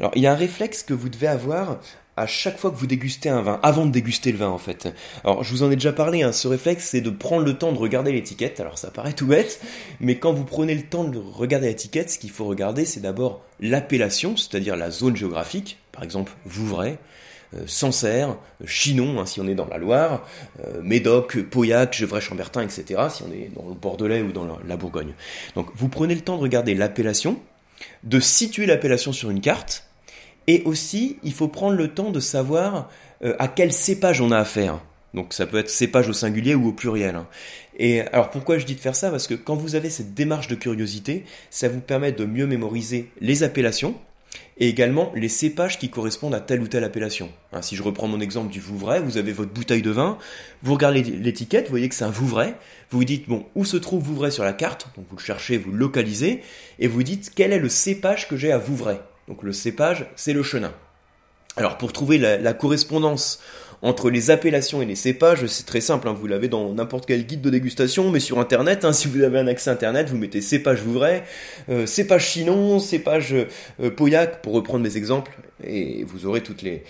Alors, il y a un réflexe que vous devez avoir à chaque fois que vous dégustez un vin, avant de déguster le vin en fait. Alors je vous en ai déjà parlé, hein, ce réflexe c'est de prendre le temps de regarder l'étiquette, alors ça paraît tout bête, mais quand vous prenez le temps de regarder l'étiquette, ce qu'il faut regarder c'est d'abord l'appellation, c'est-à-dire la zone géographique, par exemple Vouvray, euh, Sancerre, Chinon, hein, si on est dans la Loire, euh, Médoc, Pauillac, Gevrey-Chambertin, etc., si on est dans le Bordelais ou dans la Bourgogne. Donc vous prenez le temps de regarder l'appellation, de situer l'appellation sur une carte, et aussi, il faut prendre le temps de savoir euh, à quel cépage on a affaire. Donc ça peut être cépage au singulier ou au pluriel. Hein. Et alors pourquoi je dis de faire ça? Parce que quand vous avez cette démarche de curiosité, ça vous permet de mieux mémoriser les appellations et également les cépages qui correspondent à telle ou telle appellation. Hein, si je reprends mon exemple du Vouvray, vous avez votre bouteille de vin, vous regardez l'étiquette, vous voyez que c'est un Vouvray, vous vous dites bon où se trouve Vouvray sur la carte, donc vous le cherchez, vous le localisez, et vous dites quel est le cépage que j'ai à Vouvray? Donc le cépage, c'est le chenin. Alors pour trouver la, correspondance entre les appellations et les cépages, c'est très simple, hein. vous l'avez dans n'importe quel guide de dégustation, mais sur internet, hein, si vous avez un accès internet, vous mettez cépage Vouvray, euh, cépage Chinon, cépage euh, Pauillac, pour reprendre mes exemples, et vous aurez toutes les,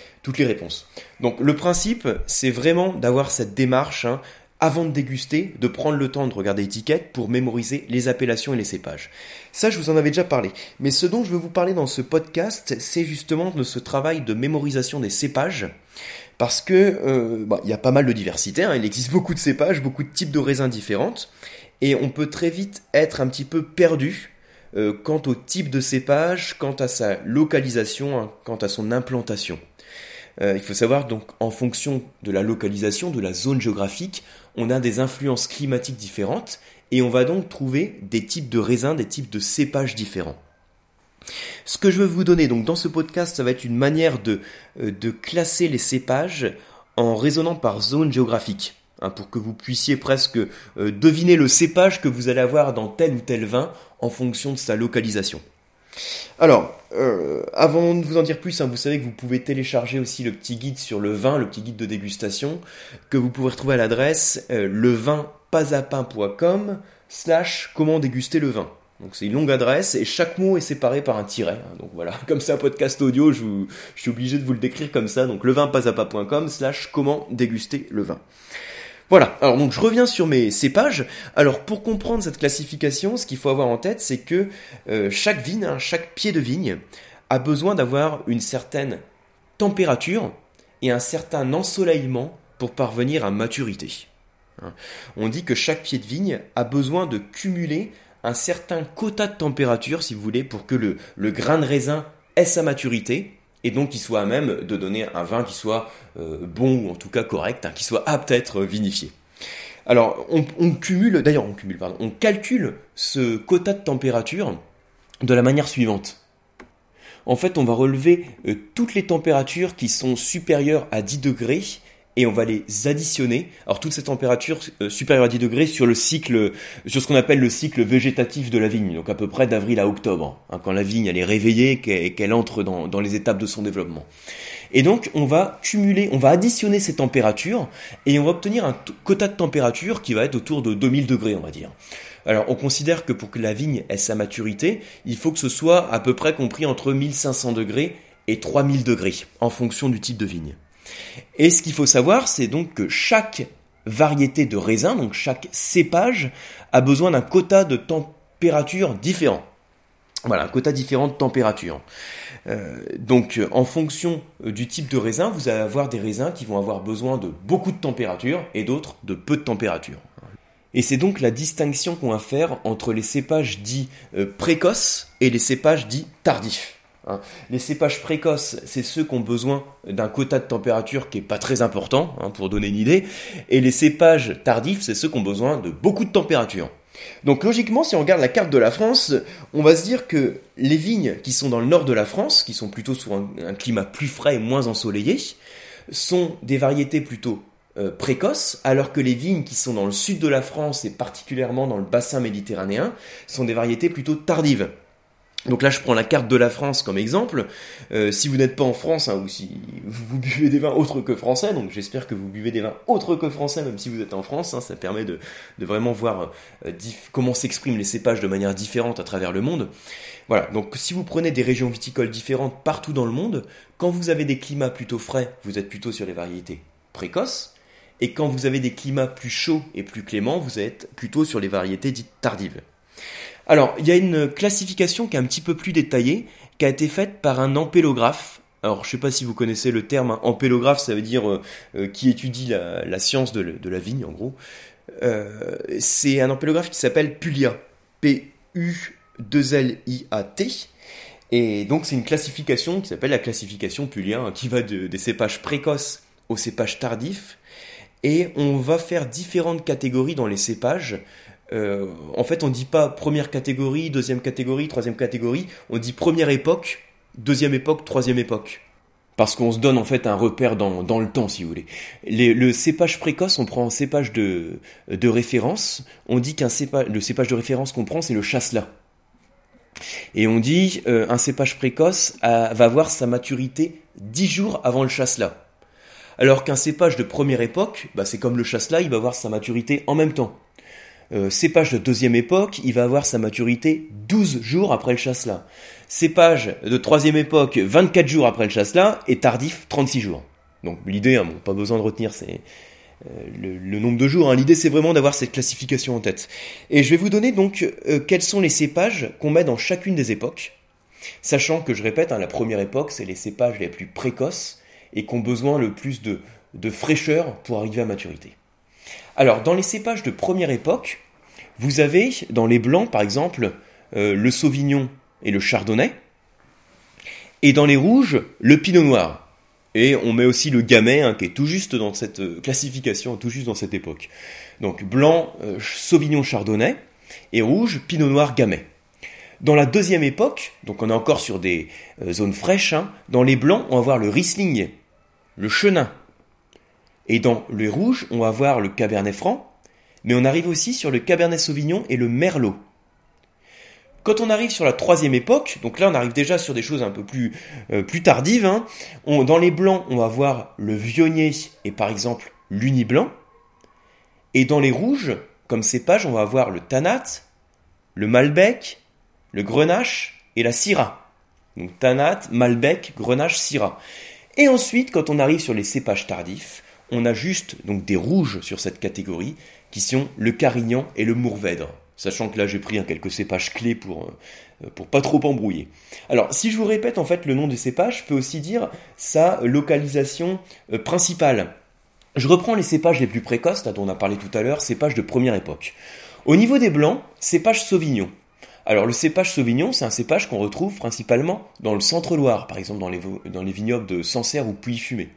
réponses. Donc le principe, c'est vraiment d'avoir cette démarche, hein, avant de déguster, de prendre le temps de regarder l'étiquette pour mémoriser les appellations et les cépages. Ça, je vous en avais déjà parlé. Mais ce dont je veux vous parler dans ce podcast, c'est justement de ce travail de mémorisation des cépages. Parce que euh, bah, il y a pas mal de diversité, hein. il existe beaucoup de cépages, beaucoup de types de raisins différentes, et on peut très vite être un petit peu perdu euh, quant au type de cépage, quant à sa localisation, hein, quant à son implantation. Euh, il faut savoir donc en fonction de la localisation, de la zone géographique, on a des influences climatiques différentes et on va donc trouver des types de raisins, des types de cépages différents. Ce que je veux vous donner donc dans ce podcast, ça va être une manière de, euh, classer les cépages en raisonnant par zone géographique. Hein, pour que vous puissiez presque euh, deviner le cépage que vous allez avoir dans tel ou tel vin en fonction de sa localisation. Alors, euh, avant de vous en dire plus, hein, vous savez que vous pouvez télécharger aussi le petit guide sur le vin, le petit guide de dégustation, que vous pouvez retrouver à l'adresse euh, levinpasapin.com slash comment déguster le vin. Donc c'est une longue adresse et chaque mot est séparé par un tiret. Hein. donc voilà, comme c'est un podcast audio, je, suis obligé de vous le décrire comme ça. Donc levinpasapin.com slash comment déguster le vin. Voilà, alors donc je reviens sur mes cépages. Alors pour comprendre cette classification, ce qu'il faut avoir en tête, c'est que euh, chaque vigne, hein, chaque pied de vigne, a besoin d'avoir une certaine température et un certain ensoleillement pour parvenir à maturité. Hein. On dit que chaque pied de vigne a besoin de cumuler un certain quota de température, si vous voulez, pour que le, le grain de raisin ait sa maturité et donc qu'il soit à même de donner un vin qui soit euh, bon ou en tout cas correct, hein, qui soit apte à être vinifié. Alors on, cumule, d'ailleurs on cumule, pardon, on calcule ce quota de température de la manière suivante. En fait, on va relever euh, toutes les températures qui sont supérieures à 10 degrés et on va les additionner. Alors toute cette température euh, supérieure à 10 degrés sur le cycle, sur ce qu'on appelle le cycle végétatif de la vigne, donc à peu près d'avril à octobre, hein, quand la vigne elle est réveillée, qu'elle entre dans, dans les étapes de son développement. Et donc on va cumuler, on va additionner ces températures et on va obtenir un quota de température qui va être autour de 2000 degrés, on va dire. Alors on considère que pour que la vigne ait sa maturité, il faut que ce soit à peu près compris entre 1500 degrés et 3000 degrés, en fonction du type de vigne. Et ce qu'il faut savoir, c'est donc que chaque variété de raisin, donc chaque cépage, a besoin d'un quota de température différent. Voilà, un quota différent de température. Euh, donc, en fonction du type de raisin, vous allez avoir des raisins qui vont avoir besoin de beaucoup de température et d'autres de peu de température. Et c'est donc la distinction qu'on va faire entre les cépages dits euh, précoces et les cépages dits tardifs. Hein. Les cépages précoces, c'est ceux qui ont besoin d'un quota de température qui est pas très important, hein, pour donner une idée. Et les cépages tardifs, c'est ceux qui ont besoin de beaucoup de température. Donc logiquement, si on regarde la carte de la France, on va se dire que les vignes qui sont dans le nord de la France, qui sont plutôt sur un, climat plus frais et moins ensoleillé, sont des variétés plutôt euh, précoces, alors que les vignes qui sont dans le sud de la France et particulièrement dans le bassin méditerranéen sont des variétés plutôt tardives. Donc là, je prends la carte de la France comme exemple. Euh, si vous n'êtes pas en France, hein, ou si vous buvez des vins autres que français, donc j'espère que vous buvez des vins autres que français, même si vous êtes en France, hein, ça permet de, vraiment voir euh, comment s'expriment les cépages de manière différente à travers le monde. Voilà, donc si vous prenez des régions viticoles différentes partout dans le monde, quand vous avez des climats plutôt frais, vous êtes plutôt sur les variétés précoces, et quand vous avez des climats plus chauds et plus cléments, vous êtes plutôt sur les variétés dites tardives. Alors, il y a une classification qui est un petit peu plus détaillée, qui a été faite par un ampélographe. Alors, je ne sais pas si vous connaissez le terme hein. ça veut dire euh, euh, qui étudie la, science de, la vigne, en gros. Euh, c'est un ampélographe qui s'appelle Pulia, P-U-2-L-I-A-T. Et donc, c'est une classification qui s'appelle la classification Pulia, hein, qui va des cépages précoces aux cépages tardifs. Et on va faire différentes catégories dans les cépages euh, en fait, on dit pas première catégorie, deuxième catégorie, troisième catégorie. On dit première époque, deuxième époque, troisième époque. Parce qu'on se donne en fait un repère dans, le temps, si vous voulez. le cépage précoce, on prend un cépage de, de référence. On dit qu'un cépage, le cépage de référence qu'on prend, c'est le chasselas. Et on dit euh, un cépage précoce va avoir sa maturité dix jours avant le chasselas. Alors qu'un cépage de première époque, bah, c'est comme le chasselas, il va avoir sa maturité en même temps. Euh, cépage de deuxième époque, il va avoir sa maturité 12 jours après le chasselas. Cépage de troisième époque, 24 jours après le chasselas, et tardif, 36 jours. Donc l'idée, hein, pas besoin de retenir c'est euh, le, nombre de jours, hein. l'idée c'est vraiment d'avoir cette classification en tête. Et je vais vous donner donc euh, quels sont les cépages qu'on met dans chacune des époques, sachant que je répète, hein, la première époque c'est les cépages les plus précoces et qui ont besoin le plus de fraîcheur pour arriver à maturité. Alors, dans les cépages de première époque, vous avez dans les blancs, par exemple, euh, le sauvignon et le chardonnay. Et dans les rouges, le pinot noir. Et on met aussi le gamay, hein, qui est tout juste dans cette euh, classification, tout juste dans cette époque. Donc blanc, euh, sauvignon, chardonnay, et rouge, pinot noir, gamay. Dans la deuxième époque, donc on est encore sur des zones fraîches, hein, dans les blancs, on va voir le riesling, le chenin, et dans le rouge, on va voir le Cabernet Franc, mais on arrive aussi sur le Cabernet Sauvignon et le Merlot. Quand on arrive sur la troisième époque, donc là on arrive déjà sur des choses un peu plus, euh, plus tardives, hein, dans les blancs on va voir le Vionnier et par exemple l'Uni Blanc, et dans les rouges, comme cépage, on va avoir le Tanat, le Malbec, le Grenache et la Syrah. Donc Tanat, Malbec, Grenache, Syrah. Et ensuite, quand on arrive sur les cépages tardifs, on a juste donc des rouges sur cette catégorie qui sont le Carignan et le Mourvèdre. Sachant que là j'ai pris quelques cépages clés pour, euh, pour pas trop embrouiller. Alors si je vous répète en fait le nom des cépages, je peux aussi dire sa localisation euh, principale. Je reprends les cépages les plus précoces, dont on a parlé tout à l'heure, cépages de première époque. Au niveau des blancs, cépage Sauvignon. Alors le cépage Sauvignon, c'est un cépage qu'on retrouve principalement dans le centre-Loire, par exemple dans les, dans les vignobles de Sancerre ou Puy-Fumé.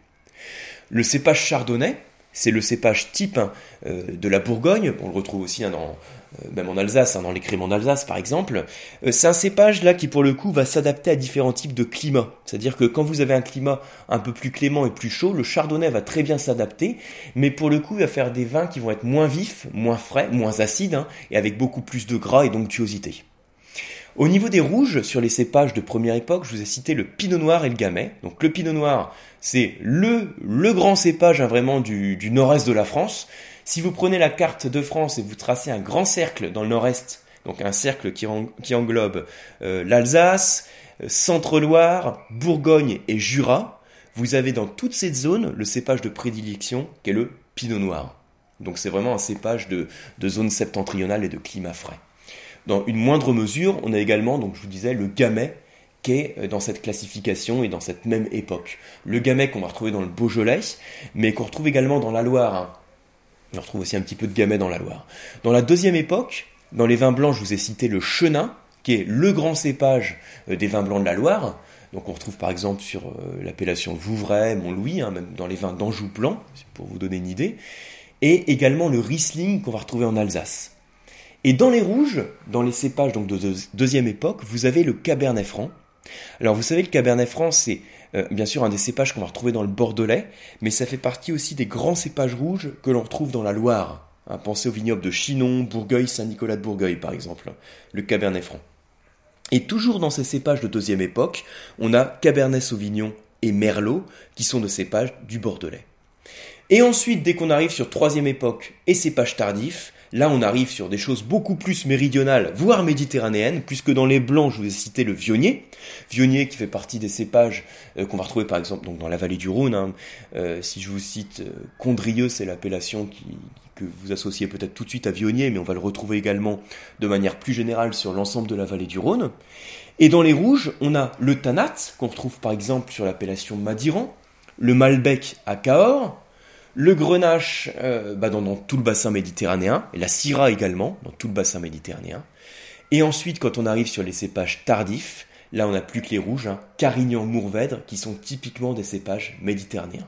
Le cépage chardonnay, c'est le cépage type hein, euh, de la Bourgogne, on le retrouve aussi hein, euh, même en Alsace, hein, dans les crimes en Alsace par exemple. Euh, c'est un cépage là qui pour le coup va s'adapter à différents types de climats. C'est-à-dire que quand vous avez un climat un peu plus clément et plus chaud, le chardonnay va très bien s'adapter, mais pour le coup il va faire des vins qui vont être moins vifs, moins frais, moins acides, et avec beaucoup plus de gras et d'onctuosité. Au niveau des rouges, sur les cépages de première époque, je vous ai cité le pinot noir et le gamay. Donc le pinot noir, c'est le, le grand cépage hein, vraiment du, du nord-est de la France. Si vous prenez la carte de France et vous tracez un grand cercle dans le nord-est, donc un cercle qui, qui englobe euh, l'Alsace, euh, Centre-Loire, Bourgogne et Jura, vous avez dans toute cette zone le cépage de prédilection qui est le pinot noir. Donc c'est vraiment un cépage de, de zone septentrionale et de climat frais. Dans une moindre mesure, on a également, donc je vous disais, le gamay qui est euh, dans cette classification et dans cette même époque. Le gamay qu'on va retrouver dans le Beaujolais, mais qu'on retrouve également dans la Loire. Hein. On retrouve aussi un petit peu de gamay dans la Loire. Dans la deuxième époque, dans les vins blancs, je vous ai cité le chenin, qui est le grand cépage euh, des vins blancs de la Loire. Donc on retrouve par exemple sur euh, l'appellation Vouvray, Montlouis, hein, même dans les vins d'Anjou blanc, pour vous donner une idée. Et également le Riesling qu'on va retrouver en Alsace. Et dans les rouges, dans les cépages donc de deuxième époque, vous avez le Cabernet Franc. Alors vous savez, le Cabernet Franc, c'est euh, bien sûr un des cépages qu'on va retrouver dans le Bordelais, mais ça fait partie aussi des grands cépages rouges que l'on retrouve dans la Loire. pensez au vignoble de Chinon, Bourgueil, Saint-Nicolas de Bourgueil par exemple, le Cabernet Franc. Et toujours dans ces cépages de deuxième époque, on a Cabernet Sauvignon et Merlot, qui sont de cépages du Bordelais. Et ensuite, dès qu'on arrive sur troisième époque et cépages tardifs, là on arrive sur des choses beaucoup plus méridionales, voire méditerranéennes, puisque dans les blancs, je vous ai cité le vionnier. Vionnier qui fait partie des cépages euh, qu'on va retrouver par exemple dans la vallée du Rhône. Hein. Euh, si je vous cite euh, Condrieux, c'est l'appellation que vous associez peut-être tout de suite à Vionnier, mais on va le retrouver également de manière plus générale sur l'ensemble de la vallée du Rhône. Et dans les rouges, on a le Tanat, qu'on retrouve par exemple sur l'appellation Madiran, le Malbec à Cahors, le Grenache euh, bah, dans, tout le bassin méditerranéen, et la Syrah également, dans tout le bassin méditerranéen. Et ensuite, quand on arrive sur les cépages tardifs, là on n'a plus que les rouges, hein, Carignan, Mourvèdre, qui sont typiquement des cépages méditerranéens.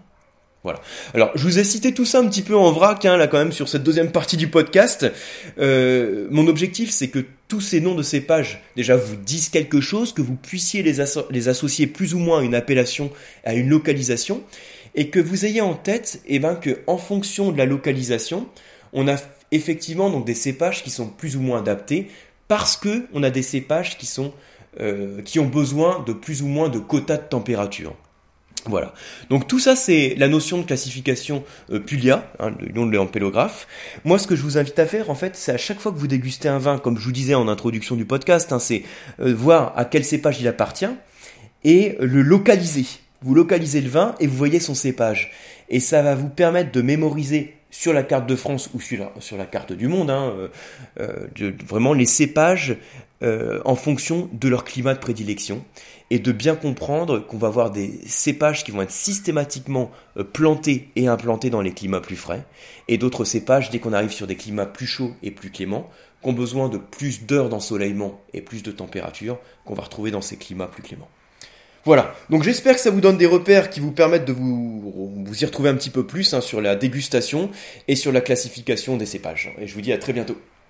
Voilà. Alors, je vous ai cité tout ça un petit peu en vrac, hein, là quand même, sur cette deuxième partie du podcast. Euh, mon objectif, c'est que tous ces noms de cépages, déjà, vous disent quelque chose, que vous puissiez les, les associer plus ou moins à une appellation, à une localisation, et que vous ayez en tête, eh ben, que en fonction de la localisation, on a effectivement donc des cépages qui sont plus ou moins adaptés, parce que on a des cépages qui sont euh, qui ont besoin de plus ou moins de quotas de température. Voilà. Donc tout ça, c'est la notion de classification euh, Pulia, hein, le nom de l'ampélographe. Moi, ce que je vous invite à faire, en fait, c'est à chaque fois que vous dégustez un vin, comme je vous disais en introduction du podcast, hein, c'est euh, voir à quel cépage il appartient et le localiser. Vous localisez le vin et vous voyez son cépage. Et ça va vous permettre de mémoriser sur la carte de France ou sur la, carte du monde, hein, euh, vraiment les cépages en fonction de leur climat de prédilection et de bien comprendre qu'on va avoir des cépages qui vont être systématiquement euh, plantés et implantés dans les climats plus frais, et d'autres cépages, dès qu'on arrive sur des climats plus chauds et plus cléments, qui ont besoin de plus d'heures d'ensoleillement et plus de température, qu'on va retrouver dans ces climats plus cléments. Voilà, donc j'espère que ça vous donne des repères qui vous permettent de vous, y retrouver un petit peu plus hein, sur la dégustation et sur la classification des cépages. Et je vous dis à très bientôt.